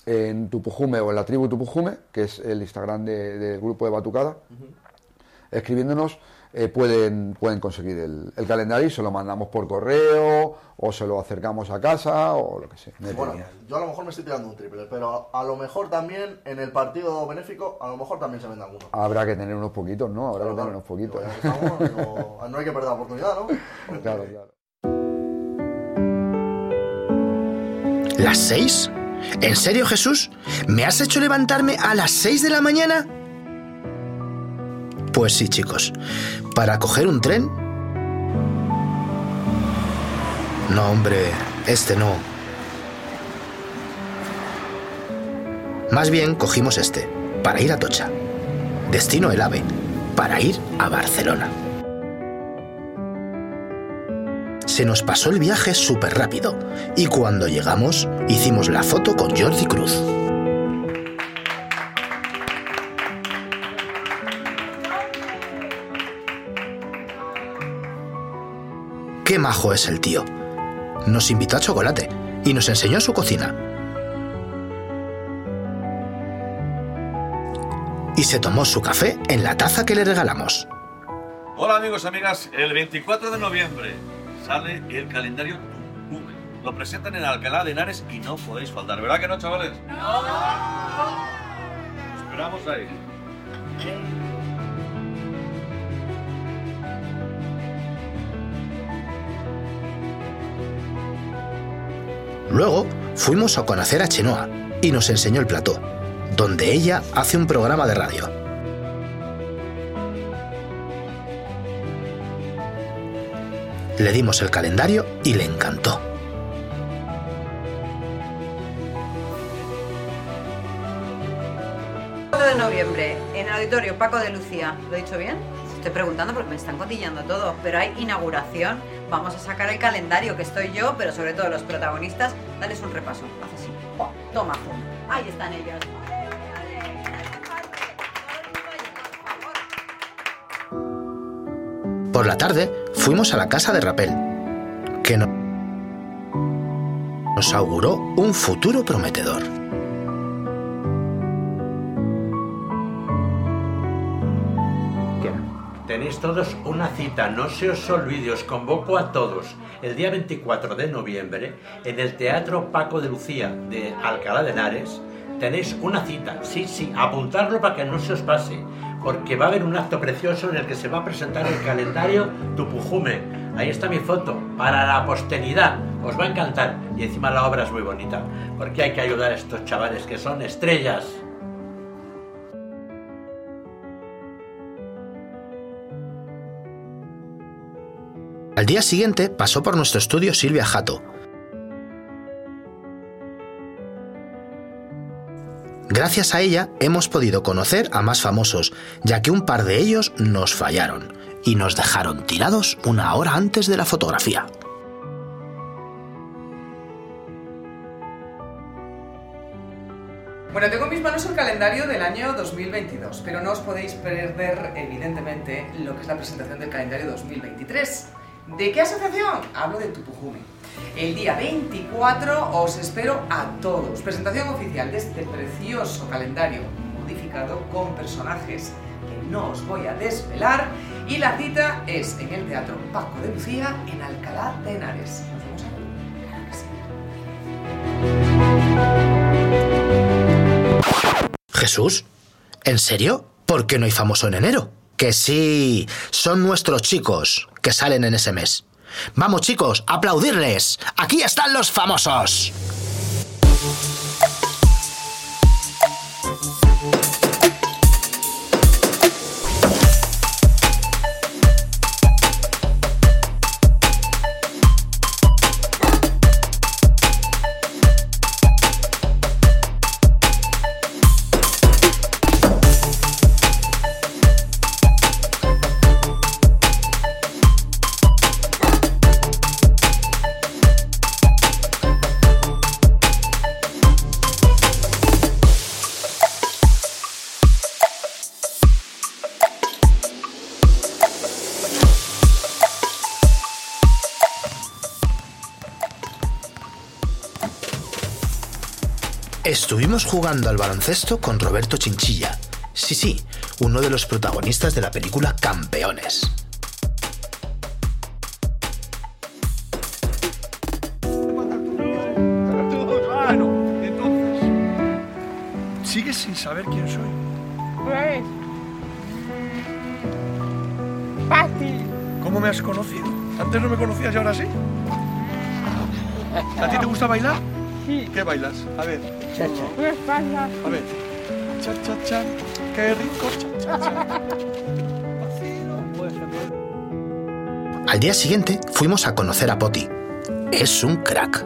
en Tupujume o en la tribu Tupujume, que es el Instagram de- del grupo de Batucada, escribiéndonos eh, pueden, pueden conseguir el, el calendario y se lo mandamos por correo o se lo acercamos a casa o lo que sea. Bueno, yo a lo mejor me estoy tirando un triple, pero a lo mejor también en el partido benéfico, a lo mejor también se vende alguno. Habrá que tener unos poquitos, ¿no? Habrá que tener unos poquitos. Estamos, no, no hay que perder la oportunidad, ¿no? Claro, claro. ¿Las seis? ¿En serio, Jesús? ¿Me has hecho levantarme a las seis de la mañana? Pues sí, chicos. ¿Para coger un tren? No, hombre, este no. Más bien cogimos este, para ir a Tocha. Destino el AVE, para ir a Barcelona. Se nos pasó el viaje súper rápido y cuando llegamos hicimos la foto con Jordi Cruz. Qué majo es el tío. Nos invitó a chocolate y nos enseñó su cocina. Y se tomó su café en la taza que le regalamos. Hola amigos, amigas. El 24 de noviembre sale el calendario. Lo presentan en Alcalá de Henares y no podéis faltar. ¿Verdad que no, chavales? ¡No! Esperamos ahí. Luego fuimos a conocer a Chenoa y nos enseñó el plató, donde ella hace un programa de radio. Le dimos el calendario y le encantó. de noviembre, en el auditorio Paco de Lucía. ¿Lo he dicho bien? Estoy preguntando porque me están cotillando todo, pero hay inauguración. Vamos a sacar el calendario, que estoy yo, pero sobre todo los protagonistas. Dales un repaso. Haz así. ¡Oh! Toma, zoom. Ahí están ellos. Por la tarde fuimos a la casa de Rapel, que no- nos auguró un futuro prometedor. Todos una cita, no se os olvide, os convoco a todos el día 24 de noviembre en el Teatro Paco de Lucía de Alcalá de Henares. Tenéis una cita, sí, sí, apuntarlo para que no se os pase, porque va a haber un acto precioso en el que se va a presentar el calendario Tupujume. Ahí está mi foto, para la posteridad, os va a encantar. Y encima la obra es muy bonita, porque hay que ayudar a estos chavales que son estrellas. Al día siguiente pasó por nuestro estudio Silvia Jato. Gracias a ella hemos podido conocer a más famosos, ya que un par de ellos nos fallaron y nos dejaron tirados una hora antes de la fotografía. Bueno, tengo en mis manos el calendario del año 2022, pero no os podéis perder, evidentemente, lo que es la presentación del calendario 2023. ¿De qué asociación? Hablo de Tupujume. El día 24 os espero a todos. Presentación oficial de este precioso calendario modificado con personajes que no os voy a desvelar. Y la cita es en el Teatro Paco de Lucía en Alcalá de Henares. Jesús, ¿en serio? ¿Por qué no hay famoso en enero? Que sí, son nuestros chicos que salen en ese mes. Vamos chicos, aplaudirles. Aquí están los famosos. Jugando al baloncesto con Roberto Chinchilla. Sí, sí, uno de los protagonistas de la película Campeones. Sigues sin saber quién soy. Pues. Fácil. ¿Cómo me has conocido? Antes no me conocías y ahora sí. ¿A ti te gusta bailar? Sí. ¿Qué bailas? A ver. Una espalda. A ver. Cha, cha, cha. Qué rico. Cha, cha, cha. Al día siguiente fuimos a conocer a Poti. Es un crack.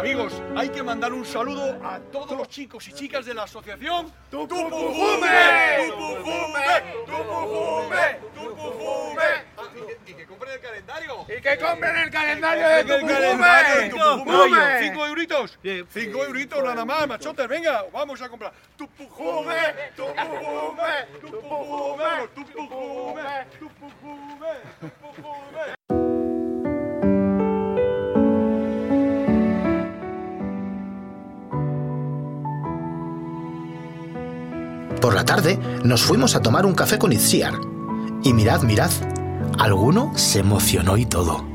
Amigos, hay que mandar un saludo a todos los chicos y chicas de la asociación Tupujume. Tupujume. Tupujume. Tupujume. Y que- compren el calendario. Y que compren el calendario de. Tupujume. Cinco euritos. Cinco euritos nada más, machotes. Venga, vamos a comprar. Tupujume. Tupujume. Tupujume. Tupujume. Tupujume. Tupujume. Por la tarde nos fuimos a tomar un café con Itziar. Y mirad, mirad, alguno se emocionó y todo.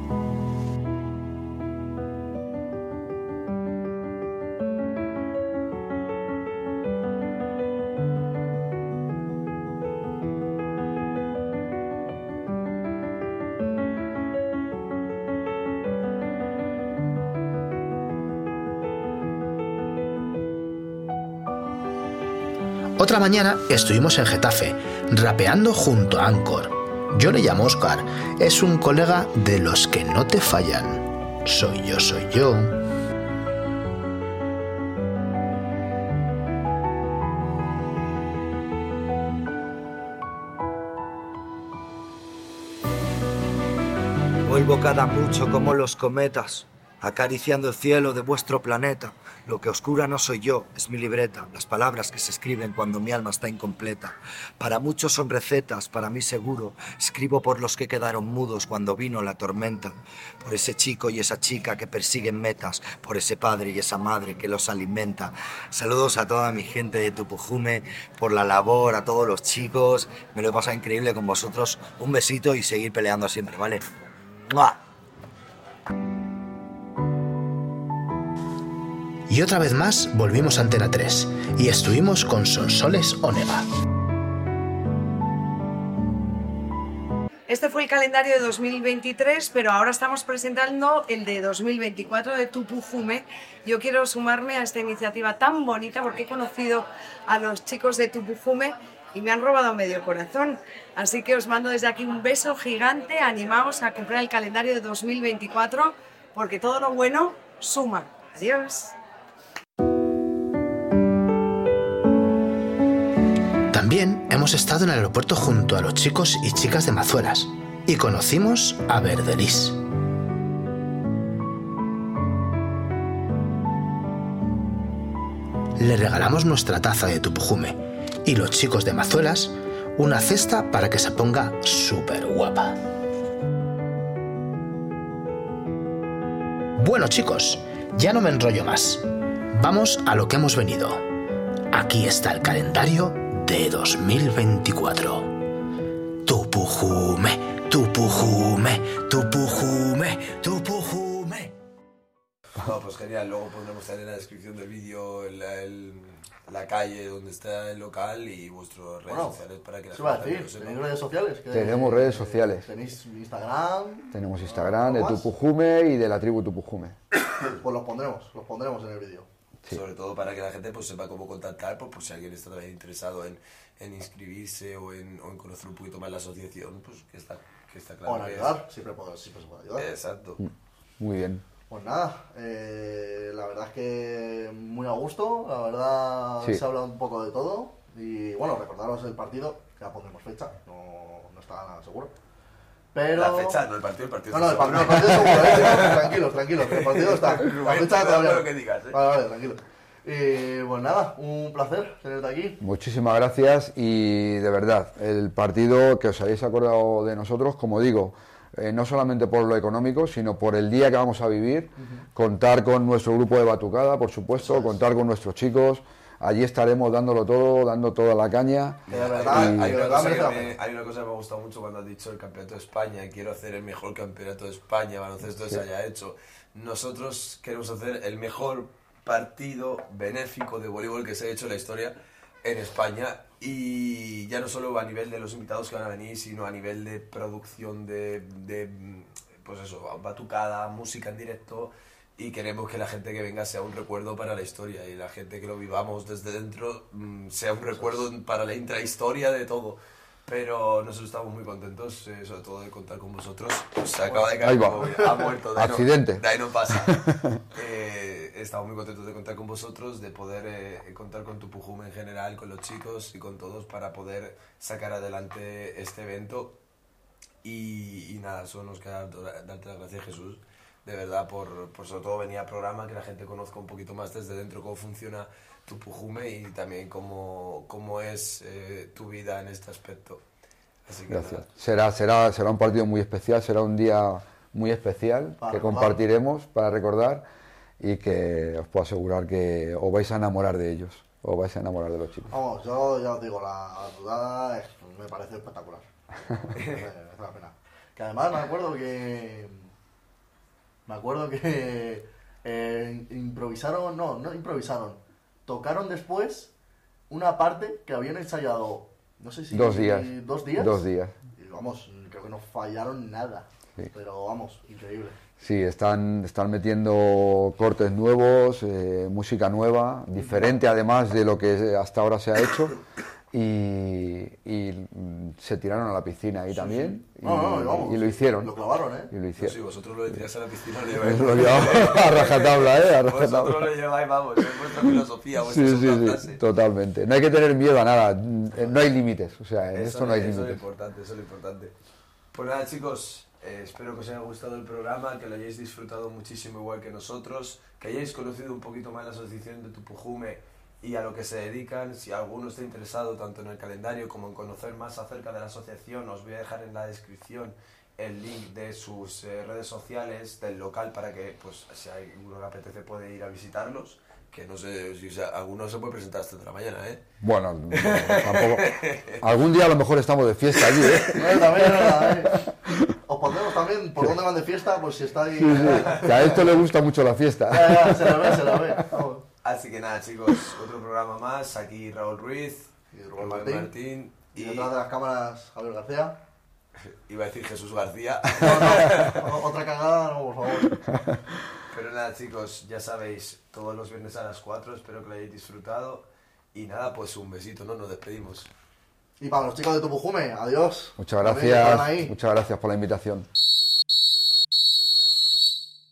Otra mañana estuvimos en Getafe, rapeando junto a Ancor. Yo le llamo Oscar, es un colega de los que no te fallan. Soy yo, soy yo. Vuelvo cada mucho como los cometas, acariciando el cielo de vuestro planeta. Lo que oscura no soy yo, es mi libreta, las palabras que se escriben cuando mi alma está incompleta. Para muchos son recetas, para mí seguro, escribo por los que quedaron mudos cuando vino la tormenta, por ese chico y esa chica que persiguen metas, por ese padre y esa madre que los alimenta. Saludos a toda mi gente de Tupujume, por la labor, a todos los chicos, me lo he pasado increíble con vosotros. Un besito y seguir peleando siempre, ¿vale? ¡Mua! Y otra vez más volvimos a Antena 3 y estuvimos con Sonsoles Onega. Este fue el calendario de 2023, pero ahora estamos presentando el de 2024 de Tupujume. Yo quiero sumarme a esta iniciativa tan bonita porque he conocido a los chicos de Tupujume y me han robado medio corazón. Así que os mando desde aquí un beso gigante. Animaos a comprar el calendario de 2024 porque todo lo bueno suma. Adiós. También hemos estado en el aeropuerto junto a los chicos y chicas de Mazuelas y conocimos a Verdelis. Le regalamos nuestra taza de Tupujume y los chicos de Mazuelas una cesta para que se ponga súper guapa. Bueno chicos, ya no me enrollo más. Vamos a lo que hemos venido. Aquí está el calendario de 2024. Tupujume, Tupujume, Tupujume, Tupujume. No, pues genial, luego pondremos también en la descripción del vídeo la, el- la calle donde está el local y vuestras redes Bueno, sociales para que la ¿qué iba a gente decir? lo sepa. ¿Tenéis redes sociales? ¿Qué- Tenemos redes sociales. ¿Tenéis Instagram? Tenemos Instagram de. Tupujume y de la tribu Tupujume. Pues los pondremos, los pondremos en el vídeo. Sobre todo para que la gente pues, sepa cómo contactar, pues, por si alguien está también interesado en, en inscribirse o en, o en conocer un poquito más la asociación, pues que está, que está claro. O en que es- ayudar, siempre, puedo- siempre se puede ayudar. Exacto. Muy bien. Pues nada, eh, la verdad es que muy a gusto, la verdad Sí. se ha hablado un poco de todo y bueno, recordaros el partido, ya pondremos fecha, no, no está nada seguro. Pero... La fecha, no el partido, el partido. No, no, el está partido, el partido seguro, eh, tranquilos, tranquilos, que el partido está. La fecha todavía. lo que digas, eh. Vale, vale, tranquilo. Y pues nada, un placer tenerte aquí. Muchísimas gracias y de verdad, el partido que os hayáis acordado de nosotros, como digo, eh, no solamente por lo económico, sino por el día que vamos a vivir, contar con nuestro grupo de batucada, por supuesto, contar con nuestros chicos, allí estaremos dándolo todo, dando toda la caña. Que de verdad, Y- Hay una, cosa que me, pena. hay una cosa que me ha gustado mucho cuando has dicho el campeonato de España y quiero hacer el mejor campeonato de España, baloncesto que se haya hecho. Nosotros queremos hacer el mejor partido benéfico de voleibol que se ha hecho en la historia en España y ya no solo a nivel de los invitados que van a venir, sino a nivel de producción de, de pues eso, batucada, música en directo y queremos que la gente que venga sea un recuerdo para la historia y la gente que lo vivamos desde dentro mm, sea un recuerdo para la intrahistoria de todo. Pero nosotros estamos muy contentos, eh, sobre todo de contar con vosotros. Se acaba de caer, ha muerto. de no- Accidente. de ahí no pasa. Eh, estamos muy contentos de contar con vosotros, de poder eh, contar con tu Pujume en general, con los chicos y con todos para poder sacar adelante este evento. Y, y nada, solo nos queda da- darte las gracias, Jesús, de verdad, por, por sobre todo venir al programa, que la gente conozca un poquito más desde dentro cómo funciona tu Pujume y también cómo, cómo es eh, tu vida en este aspecto. Así que Gracias. nada. Será, será, será un partido muy especial, será un día muy especial Para que compartiremos para recordar y que os puedo asegurar que os vais a enamorar de ellos, os vais a enamorar de los chicos. Vamos, yo ya os digo, la dudada es- me parece espectacular. merece la pena. Que además me acuerdo que. Me acuerdo que. eh, improvisaron, no, no improvisaron. Tocaron después una parte que habían ensayado, no sé si. Dos días. Dos días. Dos días. Y vamos, creo que no fallaron nada. Sí. Pero vamos, increíble. Sí, están, están metiendo cortes nuevos, eh, música nueva, diferente además de lo que hasta ahora se ha hecho. Y, y, se tiraron a la piscina ahí también. Y, No, no, y y lo hicieron. Lo clavaron, ¿eh? Y lo No, hicieron. sí, vosotros lo tirarse a la piscina lo lleváis. lo a rajatabla, ¿eh? A Vosotros rajatabla. lo lleváis, vamos, es vuestra filosofía, vuestra Sí, sí, sí, totalmente. No hay que tener miedo a nada, eh, no hay límites, o sea, en esto no hay eso es lo límites. importante, eso es lo importante. Pues nada, chicos, eh, espero que os haya gustado el programa, que lo hayáis disfrutado muchísimo igual que nosotros, que hayáis conocido un poquito más la asociación de Tupujume y a lo que se dedican. Si alguno está interesado tanto en el calendario como en conocer más acerca de la asociación, os voy a dejar en la descripción el link de sus eh, redes sociales, del local, para que, pues, si hay alguno que apetece puede ir a visitarlos. Que no sé si o sea, alguno se puede presentar hasta la mañana, ¿eh? Bueno, no, tampoco. Algún día a lo mejor estamos de fiesta allí, ¿eh? No, también, no, también. Os pondremos también por dónde van de fiesta, pues si estáis. Sí, sí, que a esto le gusta mucho la fiesta. Ya, ya, se la ve, se la ve. Vamos. Así que nada, chicos, otro programa más. Aquí Raúl Ruiz, Y Rubén Rubén Martín. Y y detrás de las cámaras, Javier García. iba a decir Jesús García. No, no, otra cagada, no, por favor. Pero nada, chicos, ya sabéis, todos los viernes a las 4, espero que lo hayáis disfrutado. Y nada, pues un besito, ¿no? Nos despedimos. Y para los chicos de Tupujume, adiós. Muchas gracias, muchas gracias por la invitación.